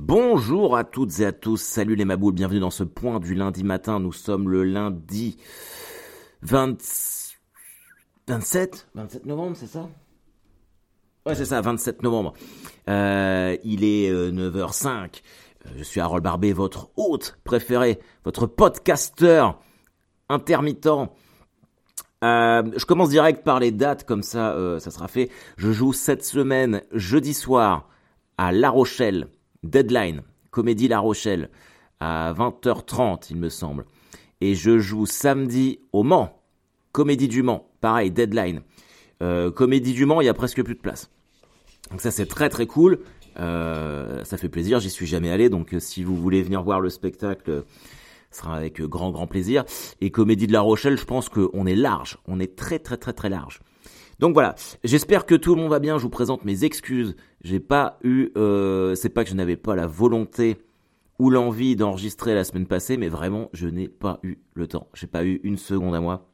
Bonjour à toutes et à tous, salut les maboules, bienvenue dans ce point du lundi matin, nous sommes le lundi 20... 27 27 novembre, c'est ça? Ouais, c'est ça, 27 novembre. Euh, il est 9h05. Euh, euh, je suis Harold Barbet, votre hôte préféré, votre podcasteur intermittent. je commence direct par les dates, comme ça, ça sera fait. Je joue cette semaine, jeudi soir, à La Rochelle, Deadline, Comédie La Rochelle, à 20h30, il me semble. Et je joue samedi au Mans, Comédie du Mans, pareil, Deadline. Comédie du Mans, il y a presque plus de place. Donc ça c'est très très cool. Euh, ça fait plaisir, j'y suis jamais allé, donc euh, si vous voulez venir voir le spectacle, ce sera avec grand grand plaisir. Et Comédie de la Rochelle, je pense qu'on est large, on est très très très très large. Donc voilà, j'espère que tout le monde va bien, je vous présente mes excuses. J'ai pas eu, euh, c'est pas que je n'avais pas la volonté ou l'envie d'enregistrer la semaine passée, mais vraiment je n'ai pas eu le temps. J'ai pas eu une seconde à moi.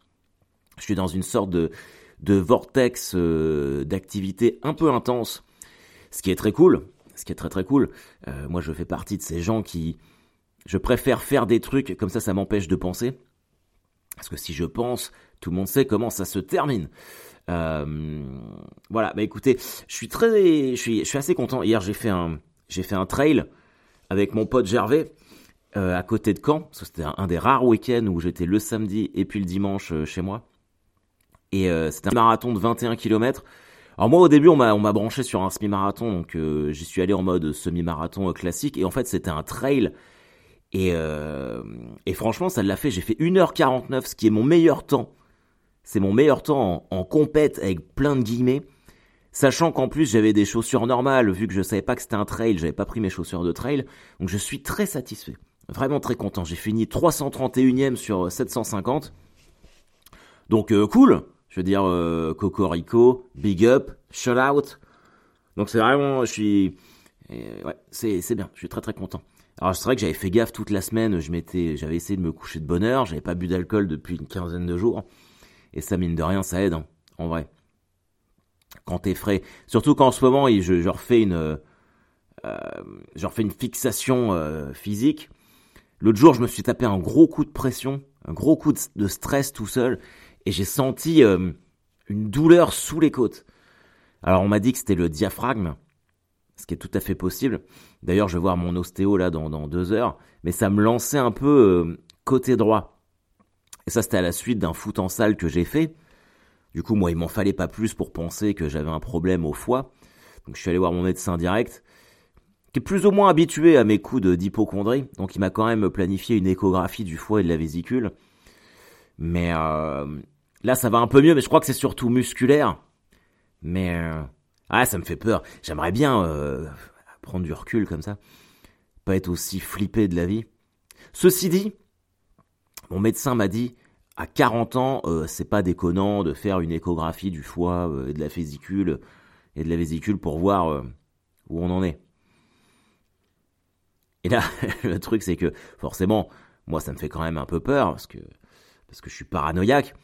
Je suis dans une sorte de vortex euh, d'activité un peu intense, ce qui est très cool, ce qui est très très cool. Euh, moi, je fais partie de ces gens qui, je préfère faire des trucs comme ça, ça m'empêche de penser, parce que si je pense, tout le monde sait comment ça se termine. Euh, voilà, bah écoutez, je suis très, je suis, je suis assez content. Hier, j'ai fait un, j'ai fait un trail avec mon pote Gervais. à côté de Caen, c'était un, des rares week-ends où j'étais le samedi et puis le dimanche chez moi. Et euh, c'était un marathon de 21 km. Alors moi au début on m'a branché sur un semi-marathon donc euh, j'y suis allé en mode semi-marathon euh, classique et en fait c'était un trail et et franchement ça l'a fait j'ai fait 1h49 ce qui est mon meilleur temps. C'est mon meilleur temps en, compète avec plein de guillemets. Sachant qu'en plus j'avais des chaussures normales, vu que je savais pas que c'était un trail, j'avais pas pris mes chaussures de trail, donc je suis très satisfait, vraiment très content. J'ai fini 331ème sur 750, donc cool. Je veux dire, euh, Cocorico, Big Up, Shout Out. Donc c'est vraiment, je suis, ouais, c'est c'est bien. Je suis très très content. Alors c'est vrai que j'avais fait gaffe toute la semaine. Je m'étais, j'avais essayé de me coucher de bonne heure. J'avais pas bu d'alcool depuis une quinzaine de jours. Et ça mine de rien, ça aide, hein, en vrai. Quand t'es frais, surtout qu'en ce moment, je, je refais une, euh, je refais une fixation euh, physique. L'autre jour, je me suis tapé un gros coup de pression, un gros coup de stress tout seul et j'ai senti euh, une douleur sous les côtes. Alors on m'a dit que c'était le diaphragme, ce qui est tout à fait possible. D'ailleurs, je vais voir mon ostéo là dans, dans deux heures, mais ça me lançait un peu euh, côté droit. Et ça, c'était à la suite d'un foot en salle que j'ai fait. Du coup, moi, il m'en fallait pas plus pour penser que j'avais un problème au foie. Donc, je suis allé voir mon médecin direct, qui est plus ou moins habitué à mes coups d'hypochondrie. Donc, il m'a quand même planifié une échographie du foie et de la vésicule. Mais euh, Là, ça va un peu mieux, mais je crois que c'est surtout musculaire. Mais euh, ah, ça me fait peur. J'aimerais bien euh, prendre du recul comme ça, pas être aussi flippé de la vie. Ceci dit, mon médecin m'a dit à 40 ans, euh, c'est pas déconnant de faire une échographie du foie et de la vésicule et de la vésicule pour voir où on en est. Et là, le truc c'est que forcément, moi ça me fait quand même un peu peur parce que parce que je suis paranoïaque.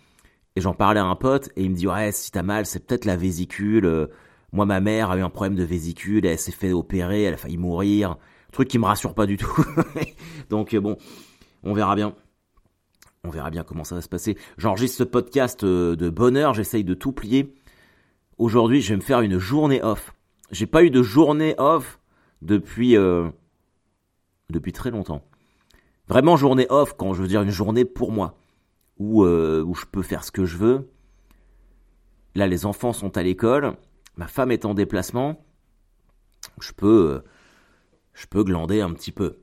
Et j'en parlais à un pote et il me dit ouais si t'as mal c'est peut-être la vésicule. Euh, moi ma mère a eu un problème de vésicule, elle s'est fait opérer, elle a failli mourir. Truc qui me rassure pas du tout. Donc euh, bon, on verra bien. On verra bien comment ça va se passer. J'enregistre ce podcast euh, de bonne heure, j'essaye de tout plier. Aujourd'hui, je vais me faire une journée off. J'ai pas eu de journée off depuis depuis très longtemps. Vraiment journée off quand je veux dire une journée pour moi. Euh, où, je peux faire ce que je veux. Là, les enfants sont à l'école, ma femme est en déplacement, je peux, euh, je peux glander un petit peu.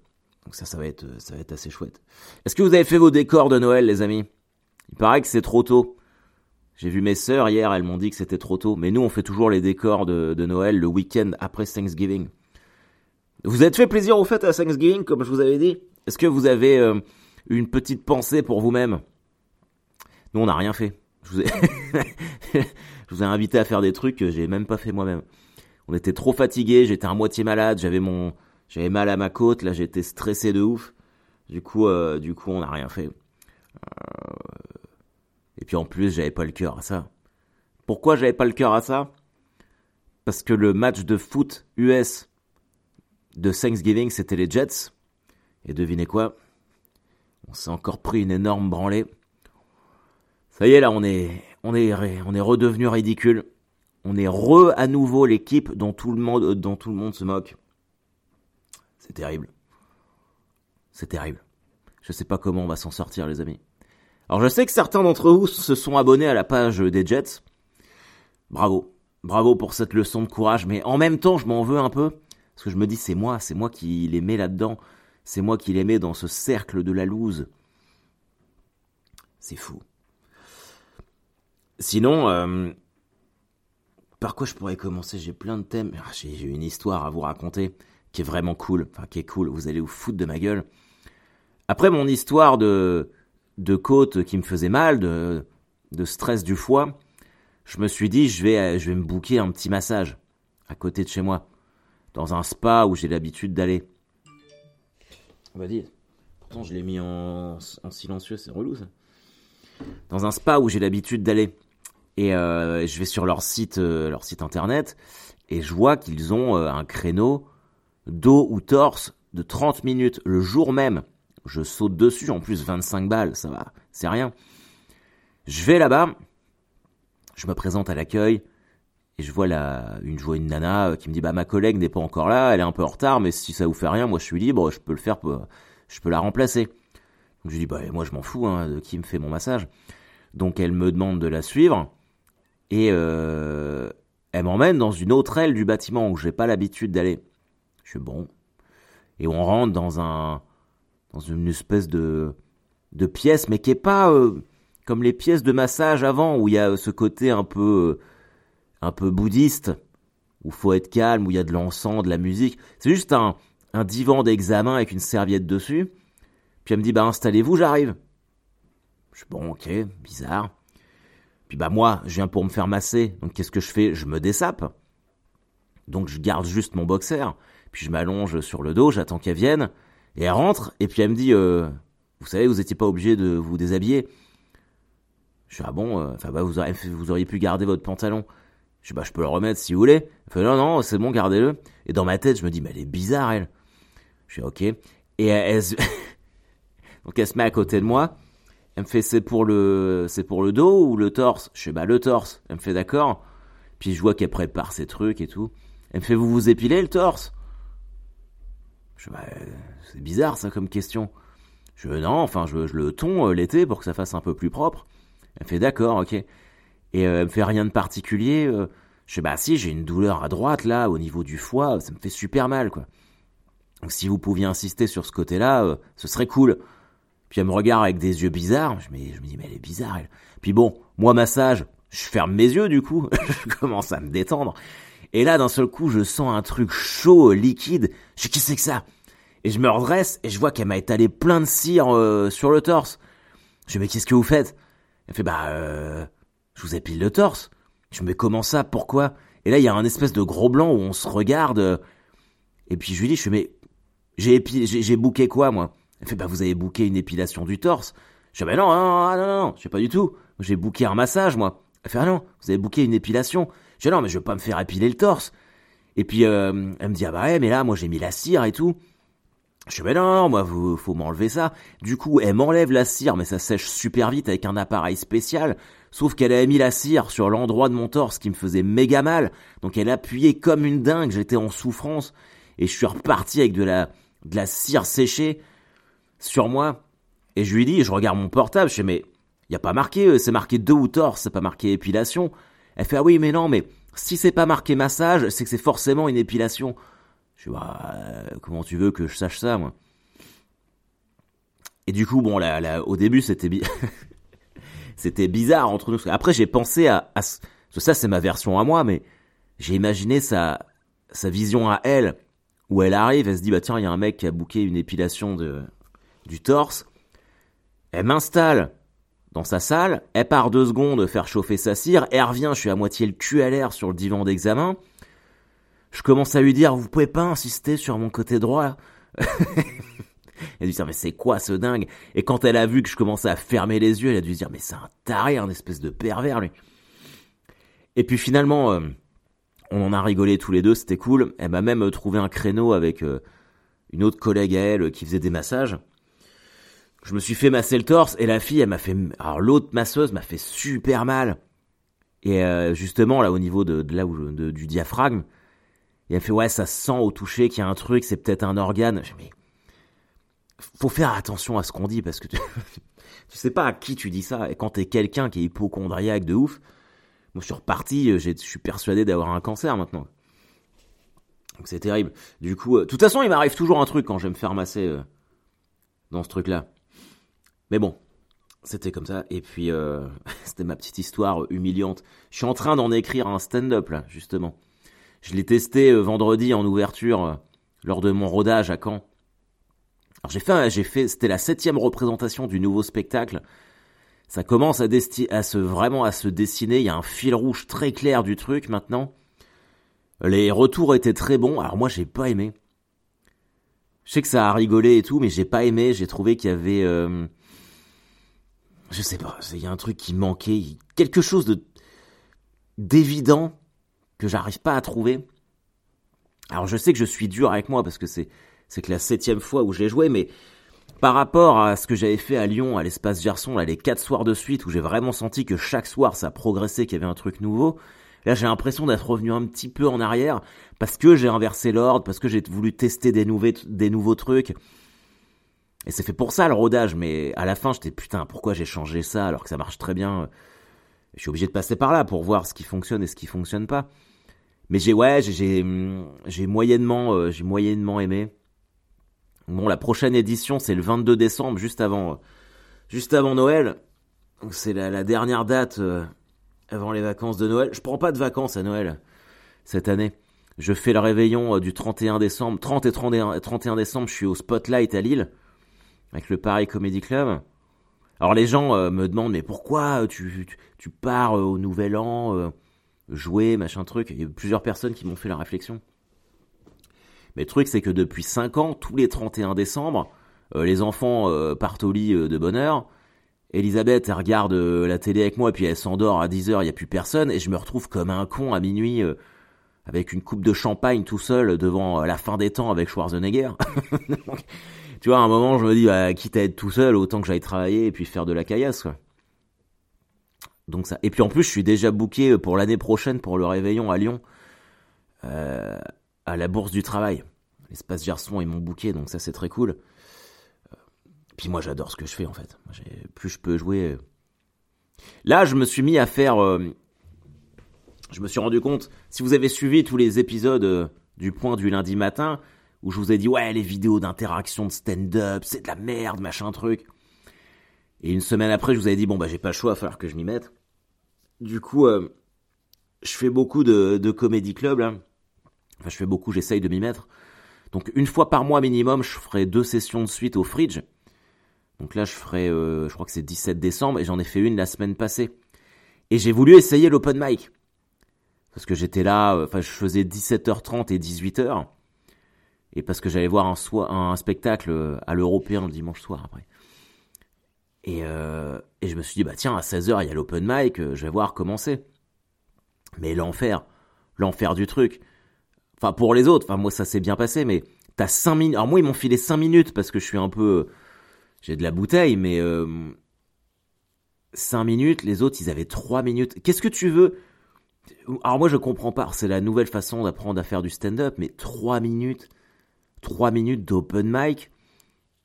Donc ça, ça va être, ça va être assez chouette. Est-ce que vous avez fait vos décors de Noël, les amis? Il paraît que c'est trop tôt. J'ai vu mes sœurs hier, elles m'ont dit que c'était trop tôt. Mais nous, on fait toujours les décors de, Noël le week-end après Thanksgiving. Vous êtes fait plaisir au fait à Thanksgiving, comme je vous avais dit? Est-ce que vous avez euh, une petite pensée pour vous-même? Nous, on n'a rien fait. Je vous, ai je vous ai invité à faire des trucs que j'ai même pas fait moi-même. On était trop fatigués, j'étais à moitié malade, j'avais mon, j'avais mal à ma côte, là j'étais stressé de ouf. Du coup, euh, du coup, on n'a rien fait. Euh, et puis en plus, j'avais pas le cœur à ça. Pourquoi j'avais pas le cœur à ça? Parce que le match de foot US de Thanksgiving, c'était les Jets. Et devinez quoi? On s'est encore pris une énorme branlée. Ça y est, là, on est, on est, on est redevenu ridicule. On est re à nouveau l'équipe dont tout le monde, dont tout le monde se moque. C'est terrible. C'est terrible. Je sais pas comment on va s'en sortir, les amis. Alors, je sais que certains d'entre vous se sont abonnés à la page des Jets. Bravo. Bravo pour cette leçon de courage. Mais en même temps, je m'en veux un peu. Parce que je me dis, c'est moi, c'est moi qui les mets là-dedans. C'est moi qui les mets dans ce cercle de la loose. C'est fou. Sinon, euh, par quoi je pourrais commencer? J'ai plein de thèmes. Ah, j'ai une histoire à vous raconter qui est vraiment cool. Enfin, qui est cool. Vous allez vous foutre de ma gueule. Après mon histoire de, de côte qui me faisait mal, de, de stress du foie, je me suis dit, je vais, je vais me bouquer un petit massage à côté de chez moi, dans un spa où j'ai l'habitude d'aller. Va dire. Pourtant, je l'ai mis en, en silencieux, c'est relou ça. Dans un spa où j'ai l'habitude d'aller. Et euh, je vais sur leur site, euh, leur site internet, et je vois qu'ils ont euh, un créneau dos ou torse de 30 minutes le jour même. Je saute dessus, en plus 25 balles, ça va, c'est rien. Je vais là-bas, je me présente à l'accueil, et je vois la, une, je une nana qui me dit bah ma collègue n'est pas encore là, elle est un peu en retard, mais si ça vous fait rien, moi je suis libre, je peux le faire, je peux la remplacer. Donc je dis bah moi je m'en fous hein, de qui me fait mon massage. Donc elle me demande de la suivre et euh, elle m'emmène dans une autre aile du bâtiment où j'ai pas l'habitude d'aller. Je bon. Et on rentre dans un dans une espèce de de pièce, mais qui est pas euh, comme les pièces de massage avant où il y a ce côté un peu un peu bouddhiste où faut être calme, où il y a de l'encens, de la musique. C'est juste un un divan d'examen avec une serviette dessus. Puis elle me dit bah installez-vous, j'arrive. Je suis bon, ok, bizarre. Puis bah moi, je viens pour me faire masser, donc qu'est-ce que je fais? Je me dessape. Donc je garde juste mon boxer, puis je m'allonge sur le dos, j'attends qu'elle vienne, et elle rentre, et puis elle me dit, euh, vous savez, vous n'étiez pas obligé de vous déshabiller. Je suis ah bon, euh, enfin bah vous, auriez, vous auriez pu garder votre pantalon. Je dis bah je peux le remettre si vous voulez. Elle fait non non c'est bon gardez-le. Et dans ma tête je me dis mais elle est bizarre elle. Je suis ok. Et elle, elle donc elle se met à côté de moi elle me fait c'est pour le c'est pour le dos ou le torse? Je fais bah le torse. Elle me fait d'accord. Puis je vois qu'elle prépare ses trucs et tout. Elle me fait vous vous épilez le torse Je bah c'est bizarre ça comme question. Je non, enfin je, je le ton euh, l'été pour que ça fasse un peu plus propre. Elle me fait d'accord, ok. Et euh, elle me fait rien de particulier. Euh. je fais bah si j'ai une douleur à droite là au niveau du foie, ça me fait super mal quoi. Donc si vous pouviez insister sur ce côté-là, ce serait cool. Puis elle me regarde avec des yeux bizarres. Je me, je me dis, mais elle est bizarre, elle. Puis bon, moi, massage, je ferme mes yeux, du coup. je commence à me détendre. Et là, d'un seul coup, je sens un truc chaud, liquide. Je que c'est que ça? Et je me redresse et je vois qu'elle m'a étalé plein de cire euh, sur le torse. Je dis, mais qu'est-ce que vous faites? Elle fait, bah, euh, je vous épile le torse. Je me dis, comment ça? Pourquoi? Et là, il y a un espèce de gros blanc où on se regarde. Et puis je lui dis, je fais, mais j'ai j'ai bouqué quoi, moi? Elle fait, bah, vous avez booké une épilation du torse. Je dis, bah, non, non, non, non, je sais pas du tout. J'ai booké un massage, moi. Elle fait, ah non, vous avez booké une épilation. Je dis, non, mais je veux pas me faire épiler le torse. Et puis, euh, elle me dit, ah bah ouais, mais là, moi, j'ai mis la cire et tout. Je dis, bah non, moi, vous, faut m'enlever ça. Du coup, elle m'enlève la cire, mais ça sèche super vite avec un appareil spécial. Sauf qu'elle avait mis la cire sur l'endroit de mon torse qui me faisait méga mal. Donc elle appuyait comme une dingue, j'étais en souffrance. Et je suis reparti avec de la, de la cire séchée sur moi. Et je lui dis, je regarde mon portable, je dis, mais y a pas marqué, euh, c'est marqué deux ou torse, c'est pas marqué épilation. Elle fait, ah oui, mais non, mais si c'est pas marqué massage, c'est que c'est forcément une épilation. Je dis, bah, euh, comment tu veux que je sache ça, moi? Et du coup, bon, là, là au début, c'était c'était bizarre entre nous. Après, j'ai pensé à, ça, c'est ma version à moi, mais j'ai imaginé sa, sa vision à elle où elle arrive, elle se dit bah tiens, il y a un mec qui a bouqué une épilation de du torse. Elle m'installe dans sa salle, elle part deux secondes faire chauffer sa cire, elle revient, je suis à moitié le cul à l'air sur le divan d'examen. Je commence à lui dire vous pouvez pas insister sur mon côté droit. elle dit mais c'est quoi ce dingue? Et quand elle a vu que je commençais à fermer les yeux, elle a dû dire mais c'est un taré, un espèce de pervers lui. Et puis finalement, euh, On en a rigolé tous les deux, c'était cool. Elle m'a même trouvé un créneau avec une autre collègue à elle qui faisait des massages. Je me suis fait masser le torse et la fille, elle m'a fait, alors l'autre masseuse m'a fait super mal. Et euh, justement là au niveau de, là où du diaphragme, il a fait ouais ça sent au toucher qu'il y a un truc, c'est peut-être un organe. Mais faut faire attention à ce qu'on dit parce que tu, tu sais pas à qui tu dis ça. Et quand t'es quelqu'un qui est hypochondriaque de ouf, moi je suis reparti, euh, je suis persuadé d'avoir un cancer maintenant. Donc c'est terrible. Du coup, euh, de toute façon, il m'arrive toujours un truc quand je vais me faire masser dans ce truc-là. Mais bon, c'était comme ça. Et puis, euh, c'était ma petite histoire humiliante. Je suis en train d'en écrire un stand-up, là, justement. Je l'ai testé euh, vendredi en ouverture, euh, lors de mon rodage à Caen. Alors j'ai fait, j'ai fait, c'était la septième représentation du nouveau spectacle. Ça commence à, se vraiment à se dessiner. Il y a un fil rouge très clair du truc maintenant. Les retours étaient très bons. Alors moi j'ai pas aimé. Je sais que ça a rigolé et tout, mais j'ai pas aimé. J'ai trouvé qu'il y avait je sais pas, il y a un truc qui manquait, quelque chose de d'évident que j'arrive pas à trouver. Alors je sais que je suis dur avec moi parce que c'est c'est que la septième fois où j'ai joué, mais par rapport à ce que j'avais fait à Lyon, à l'espace Gerson, là, les quatre soirs de suite où j'ai vraiment senti que chaque soir ça progressait, qu'il y avait un truc nouveau. Là, j'ai l'impression d'être revenu un petit peu en arrière parce que j'ai inversé l'ordre, parce que j'ai voulu tester des, des nouveaux trucs. Et c'est fait pour ça le rodage, mais à la fin j'étais putain pourquoi j'ai changé ça alors que ça marche très bien? Je suis obligé de passer par là pour voir ce qui fonctionne et ce qui fonctionne pas. Mais j'ai ouais j'ai moyennement euh, j'ai moyennement aimé. Bon la prochaine édition c'est le 22 décembre juste avant juste avant Noël. C'est la, la, dernière date euh, avant les vacances de Noël. Je prends pas de vacances à Noël cette année. Je fais le réveillon euh, du 31 décembre, 30 et 31, 31 décembre, je suis au Spotlight à Lille avec le Paris Comedy Club. Alors les gens euh, me demandent mais pourquoi tu, tu, pars euh, au Nouvel An euh, jouer machin truc? Il y a plusieurs personnes qui m'ont fait la réflexion. Mais le truc c'est que depuis 5 ans, tous les 31 décembre, les enfants partent au lit de bonne heure. Elisabeth elle regarde la télé avec moi et puis elle s'endort à 10h, il n'y a plus personne et je me retrouve comme un con à minuit avec une coupe de champagne tout seul devant la fin des temps avec Schwarzenegger. tu vois, à un moment, je me dis, bah, quitte à être tout seul, autant que j'aille travailler et puis faire de la caillasse. Donc ça. Et puis en plus, je suis déjà booké pour l'année prochaine pour le réveillon à Lyon, euh, à la Bourse du Travail. L'espace Gerson, ils m'ont booké, donc ça c'est très cool. Puis moi, j'adore ce que je fais en fait. Plus je peux jouer. Euh. Là, je me suis mis à faire. Euh, je me suis rendu compte. Si vous avez suivi tous les épisodes du Point du lundi matin, où je vous ai dit ouais les vidéos d'interaction de stand-up c'est de la merde machin truc. Et une semaine après je vous avais dit bon bah j'ai pas le choix il va que je m'y mette. Du coup euh, je fais beaucoup de, de comédie club enfin je fais beaucoup j'essaye de m'y mettre. Donc une fois par mois minimum je ferai deux sessions de suite au fridge. Donc là je ferai euh, je crois que c'est 17 décembre et j'en ai fait une la semaine passée. Et j'ai voulu essayer l'open mic. Parce que j'étais là euh, enfin je faisais 17h30 et 18h et parce que j'allais voir un, spectacle euh, à l'européen le dimanche soir après. Et, euh, et je me suis dit, bah tiens, à 16h, il y a l'open mic, euh, je vais voir comment c'est. Mais l'enfer, l'enfer du truc. Enfin, pour les autres, enfin, moi, ça s'est bien passé, mais t'as 5 minutes. Alors, moi, ils m'ont filé 5 minutes parce que je suis un peu. J'ai de la bouteille, mais. Euh, 5 minutes, les autres, ils avaient 3 minutes. Qu'est-ce que tu veux? Alors, moi, je comprends pas. C'est la nouvelle façon d'apprendre à faire du stand-up, mais 3 minutes. 3 minutes d'open mic,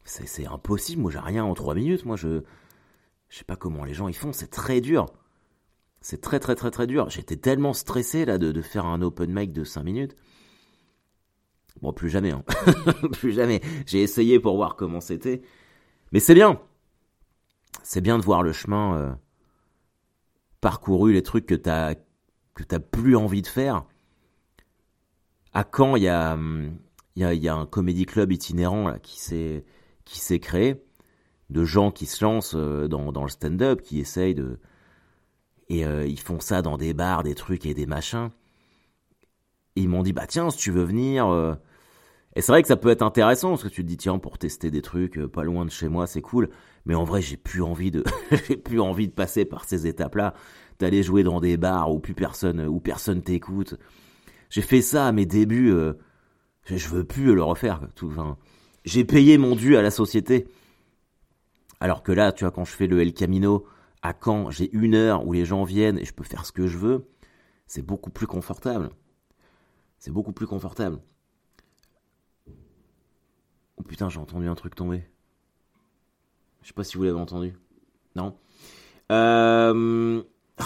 c'est impossible. Moi, j'ai rien en 3 minutes. Moi, je je sais pas comment les gens y font. C'est très dur. C'est très, très, très, très dur. J'étais tellement stressé là de, de, faire un open mic de 5 minutes. Bon, plus jamais. Hein. plus jamais. J'ai essayé pour voir comment c'était. Mais c'est bien. C'est bien de voir le chemin euh, parcouru, les trucs que t'as que t'as plus envie de faire. À quand il y a hum, il y a, y a, un comédie club itinérant là, qui s'est qui s'est créé de gens qui se lancent euh, dans, dans le stand-up, qui essayent de et euh, ils font ça dans des bars, des trucs et des machins. ils m'ont dit bah tiens si tu veux venir. Euh. Et c'est vrai que ça peut être intéressant parce que tu te dis tiens pour tester des trucs pas loin de chez moi c'est cool. Mais en vrai j'ai plus envie de j'ai plus envie de passer par ces étapes là, d'aller jouer dans des bars où plus personne où personne t'écoute J'ai fait ça à mes débuts. Je veux plus le refaire. Tout, j'ai payé mon dû à la société. Alors que là, tu vois, quand je fais le El Camino à Caen, j'ai une heure où les gens viennent et je peux faire ce que je veux. C'est beaucoup plus confortable. C'est beaucoup plus confortable. Oh putain, j'ai entendu un truc tomber. Je sais pas si vous l'avez entendu. Non. Euh...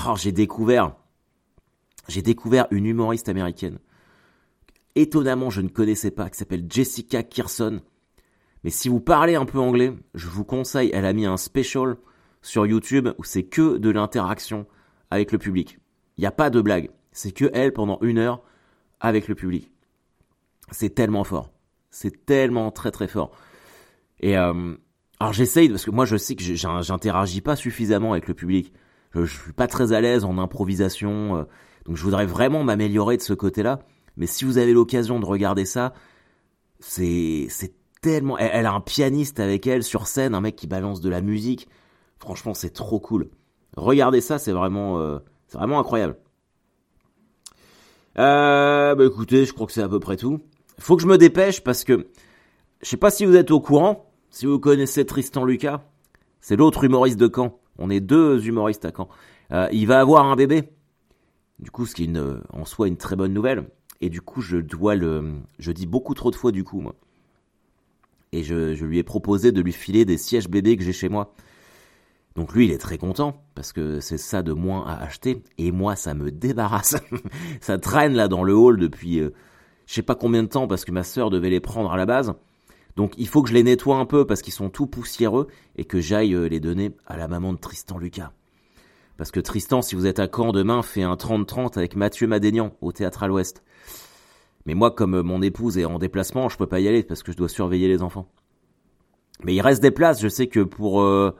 Oh, j'ai découvert. J'ai découvert une humoriste américaine. Étonnamment, je ne connaissais pas, qui s'appelle Jessica Kirson. Mais si vous parlez un peu anglais, je vous conseille, elle a mis un special sur YouTube où c'est que de l'interaction avec le public. Il n'y a pas de blague. C'est que elle pendant une heure avec le public. C'est tellement fort. C'est tellement très très fort. Et euh, alors j'essaye parce que moi je sais que j'interagis pas suffisamment avec le public. Je, je suis pas très à l'aise en improvisation, euh, donc je voudrais vraiment m'améliorer de ce côté-là. Mais si vous avez l'occasion de regarder ça, c'est tellement. Elle, a un pianiste avec elle sur scène, un mec qui balance de la musique. Franchement, c'est trop cool. Regardez ça, c'est vraiment euh, c'est vraiment incroyable. Euh, bah écoutez, je crois que c'est à peu près tout. Faut que je me dépêche parce que je sais pas si vous êtes au courant, si vous connaissez Tristan Lucas, c'est l'autre humoriste de Caen. On est deux humoristes à Caen. Euh, il va avoir un bébé. Du coup, ce qui est en soi une très bonne nouvelle. Et du coup, je dois le, je dis beaucoup trop de fois du coup, moi. Et je, je lui ai proposé de lui filer des sièges bébés que j'ai chez moi. Donc lui, il est très content parce que c'est ça de moins à acheter. Et moi, ça me débarrasse. ça traîne là dans le hall depuis, euh, je sais pas combien de temps parce que ma sœur devait les prendre à la base. Donc il faut que je les nettoie un peu parce qu'ils sont tout poussiéreux et que j'aille euh, les donner à la maman de Tristan Lucas. Parce que Tristan, si vous êtes à Caen demain, fait un 30-30 avec Mathieu Madénian au Théâtre à l'Ouest. Mais moi, comme euh, mon épouse est en déplacement, je peux pas y aller parce que je dois surveiller les enfants. Mais il reste des places, je sais que pour... Euh,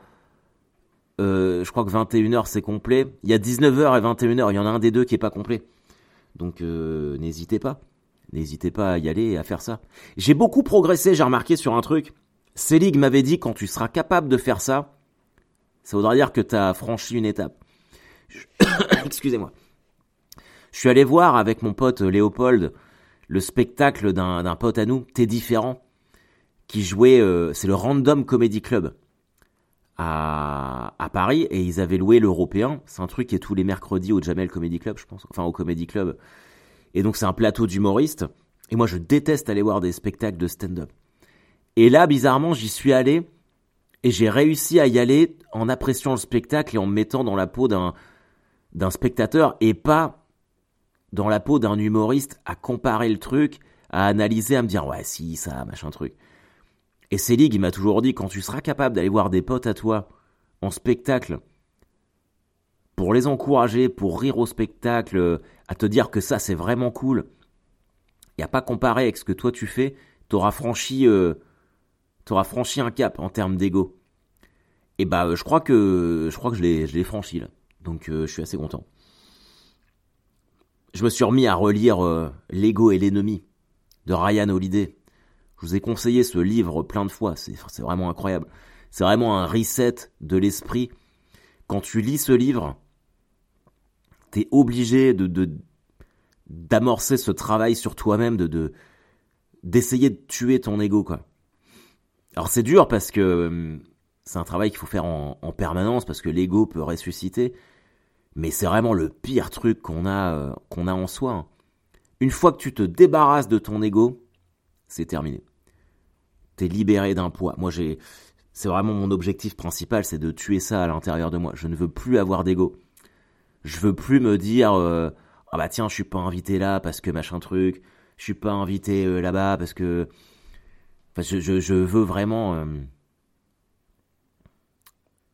je crois que 21h c'est complet. Il y a 19h et 21h, il y en a un des deux qui est pas complet. Donc n'hésitez pas. N'hésitez pas à y aller et à faire ça. J'ai beaucoup progressé, j'ai remarqué sur un truc. Selig m'avait dit quand tu seras capable de faire ça, ça voudra dire que tu as franchi une étape. Excusez-moi. Je suis allé voir avec mon pote Léopold le spectacle d'un pote à nous, T'es différent, qui jouait, euh, c'est le Random Comedy Club à, à Paris, et ils avaient loué l'Européen. C'est un truc qui est tous les mercredis au Jamel Comedy Club, je pense, enfin au Comedy Club et donc c'est un plateau d'humoristes. Et moi je déteste aller voir des spectacles de stand-up. Et là, bizarrement, j'y suis allé et j'ai réussi à y aller en appréciant le spectacle et en me mettant dans la peau d'un d'un spectateur et pas dans la peau d'un humoriste à comparer le truc, à analyser, à me dire ouais si ça machin truc. Et Selig, il m'a toujours dit quand tu seras capable d'aller voir des potes à toi en spectacle pour les encourager, pour rire au spectacle, à te dire que ça c'est vraiment cool, et à pas comparer avec ce que toi tu fais, t'auras franchi, euh, t'auras franchi un cap en termes d'ego. Et bah je crois que je crois que je l'ai franchi là, donc euh, je suis assez content. Je me suis remis à relire euh, L'ego et l'ennemi de Ryan Holiday. Je vous ai conseillé ce livre plein de fois, c'est, vraiment incroyable. C'est vraiment un reset de l'esprit. Quand tu lis ce livre, t'es obligé de, d'amorcer ce travail sur toi-même, de, d'essayer de tuer ton ego, quoi. Alors c'est dur parce que hum, c'est un travail qu'il faut faire en, permanence parce que l'ego peut ressusciter, mais c'est vraiment le pire truc qu'on a, euh, qu'on a en soi. Une fois que tu te débarrasses de ton ego, c'est terminé. T'es libéré d'un poids. Moi j'ai, c'est vraiment mon objectif principal, c'est de tuer ça à l'intérieur de moi. Je ne veux plus avoir d'ego. Je veux plus me dire euh, ah bah tiens, je suis pas invité là parce que machin truc, je suis pas invité euh, là-bas parce que enfin, je, je, veux vraiment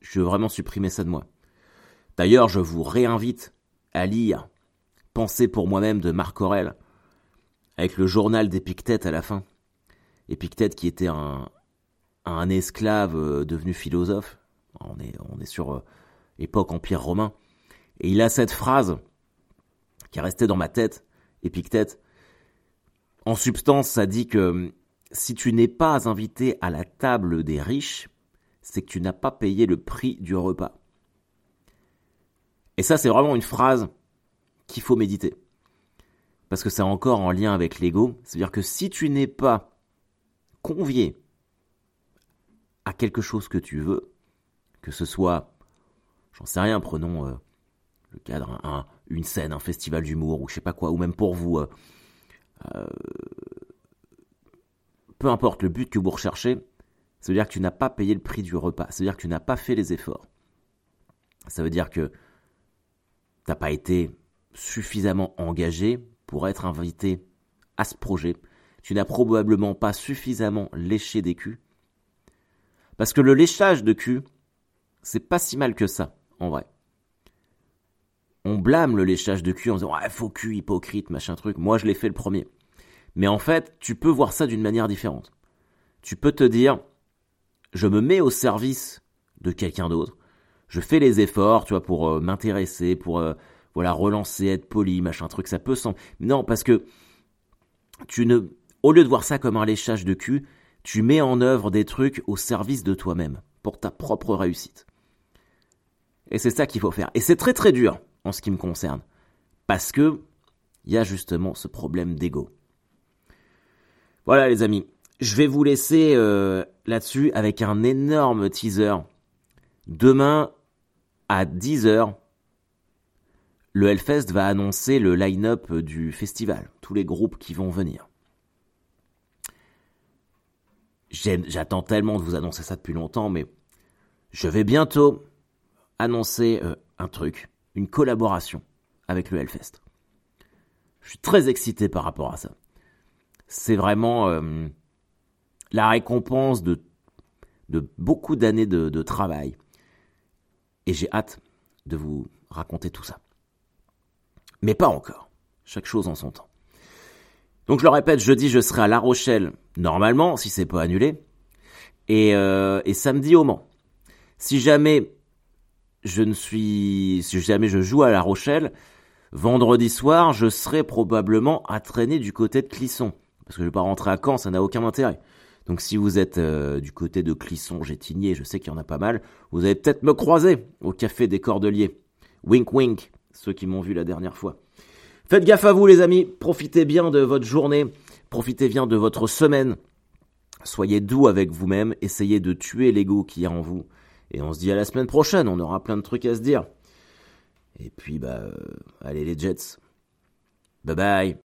je veux vraiment supprimer ça de moi. D'ailleurs, je vous réinvite à lire Penser pour moi-même de Marc Aurel avec le journal d'Épictète à la fin. Épictète qui était un, esclave devenu philosophe. On est, sur époque Empire romain. Et il a cette phrase qui est restée dans ma tête, Épictète. En substance, ça dit que si tu n'es pas invité à la table des riches, c'est que tu n'as pas payé le prix du repas. Et ça, c'est vraiment une phrase qu'il faut méditer. parce que c'est encore en lien avec l'ego. C'est-à-dire que si tu n'es pas convié à quelque chose que tu veux, que ce soit, j'en sais rien, prenons euh, le cadre, un, une scène, un festival d'humour, ou je sais pas quoi, ou même pour vous, euh, euh, peu importe le but que vous recherchez, ça veut dire que tu n'as pas payé le prix du repas, ça veut dire que tu n'as pas fait les efforts. Ça veut dire que tu n'as pas été suffisamment engagé pour être invité à ce projet. Tu n'as probablement pas suffisamment léché des culs. Parce que le léchage de cul, c'est pas si mal que ça, en vrai. On blâme le léchage de cul en disant ouais, faux cul, hypocrite, machin truc. Moi, je l'ai fait le premier. Mais en fait, tu peux voir ça d'une manière différente. Tu peux te dire, je me mets au service de quelqu'un d'autre. Je fais les efforts, tu vois, pour euh, m'intéresser, pour euh, voilà relancer, être poli, machin truc. Ça peut sembler. Non, parce que tu ne, au lieu de voir ça comme un léchage de cul, tu mets en œuvre des trucs au service de toi-même, pour ta propre réussite. Et c'est ça qu'il faut faire. Et c'est très très dur en ce qui me concerne, parce que il y a justement ce problème d'ego. Voilà les amis, je vais vous laisser euh, là-dessus avec un énorme teaser. Demain à 10h, le Hellfest va annoncer le line-up du festival, tous les groupes qui vont venir. J'attends tellement de vous annoncer ça depuis longtemps, mais je vais bientôt annoncer euh, un truc, une collaboration avec le Hellfest. Je suis très excité par rapport à ça c'est vraiment euh, la récompense de, beaucoup d'années de, travail. Et j'ai hâte de vous raconter tout ça. Mais pas encore. Chaque chose en son temps. Donc je le répète, jeudi je serai à La Rochelle, normalement, si c'est pas annulé. Et, euh, et samedi au Mans. Si jamais je ne suis, jamais je joue à La Rochelle, vendredi soir, je serai probablement à traîner du côté de Clisson. Parce que je vais pas rentrer à Caen, ça n'a aucun intérêt. Donc si vous êtes euh, du côté de Clisson, Gétigné, je sais qu'il y en a pas mal, vous allez peut-être me croiser au café des Cordeliers. Wink wink, ceux qui m'ont vu la dernière fois. Faites gaffe à vous les amis, profitez bien de votre journée, profitez bien de votre semaine. Soyez doux avec vous-même, essayez de tuer l'ego qui est en vous. Et on se dit à la semaine prochaine, on aura plein de trucs à se dire. Et puis bah, euh, allez les Jets. Bye bye.